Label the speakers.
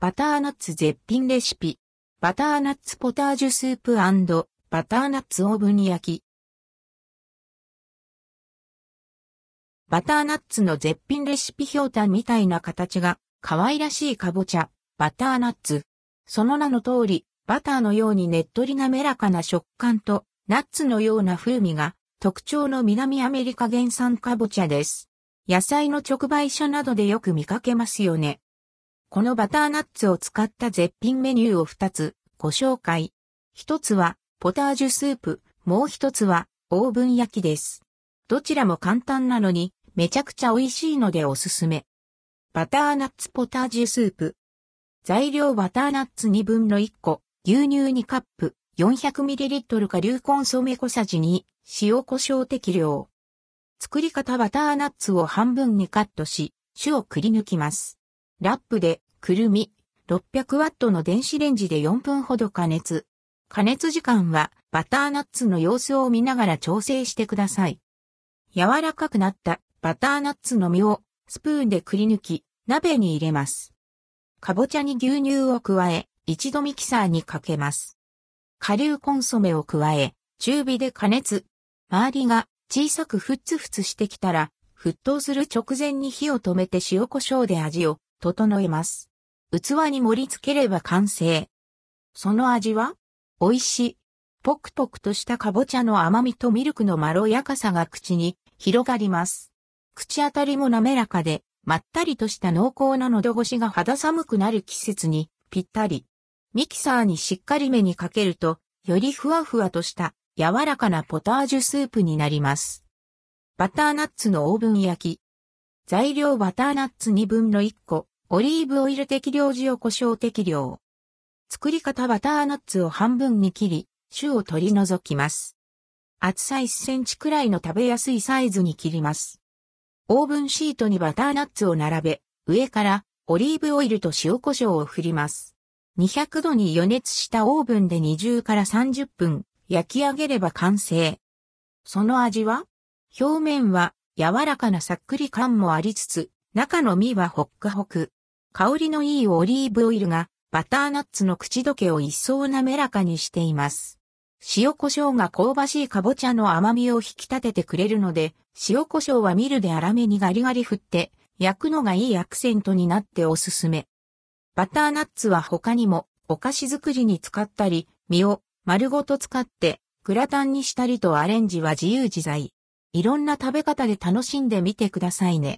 Speaker 1: バターナッツ絶品レシピ。バターナッツポタージュスープバターナッツオーブン焼き。バターナッツの絶品レシピ表単みたいな形が可愛らしいかぼちゃ、バターナッツ。その名の通り、バターのようにねっとり滑らかな食感とナッツのような風味が特徴の南アメリカ原産かぼちゃです。野菜の直売所などでよく見かけますよね。このバターナッツを使った絶品メニューを2つご紹介。1つはポタージュスープ、もう1つはオーブン焼きです。どちらも簡単なのにめちゃくちゃ美味しいのでおすすめ。バターナッツポタージュスープ。材料バターナッツ2分の1個、牛乳2カップ、400ml 下流コンソメ小さじ2、塩胡椒適量。作り方バターナッツを半分にカットし、種をくり抜きます。ラップで、くるみ、600ワットの電子レンジで4分ほど加熱。加熱時間はバターナッツの様子を見ながら調整してください。柔らかくなったバターナッツの実をスプーンでくり抜き、鍋に入れます。かぼちゃに牛乳を加え、一度ミキサーにかけます。顆粒コンソメを加え、中火で加熱。周りが小さくふつふつしてきたら、沸騰する直前に火を止めて塩コショウで味を整えます。器に盛り付ければ完成。その味は？美味しい。ポクポクとしたかぼちゃの甘みとミルクのまろやかさが口に広がります。口当たりも滑らかで、まったりとした濃厚な喉越しが肌寒くなる季節にぴったり。ミキサーにしっかりめにかけると、よりふわふわとした柔らかなポタージュスープになります。バターナッツのオーブン焼き。材料バターナッツ2分の1個、オリーブオイル適量塩胡椒適量。作り方バターナッツを半分に切り、種を取り除きます。厚さ1センチくらいの食べやすいサイズに切ります。オーブンシートにバターナッツを並べ、上からオリーブオイルと塩胡椒を振ります。200度に予熱したオーブンで20から30分焼き上げれば完成。その味は？表面は柔らかなさっくり感もありつつ、中の実はホックホク。香りのいいオリーブオイルがバターナッツの口どけを一層滑らかにしています。塩胡椒が香ばしいかぼちゃの甘みを引き立ててくれるので、塩胡椒はミルで粗めにガリガリ振って焼くのがいいアクセントになっておすすめ。バターナッツは他にもお菓子作りに使ったり、実を丸ごと使ってグラタンにしたりとアレンジは自由自在。いろんな食べ方で楽しんでみてくださいね。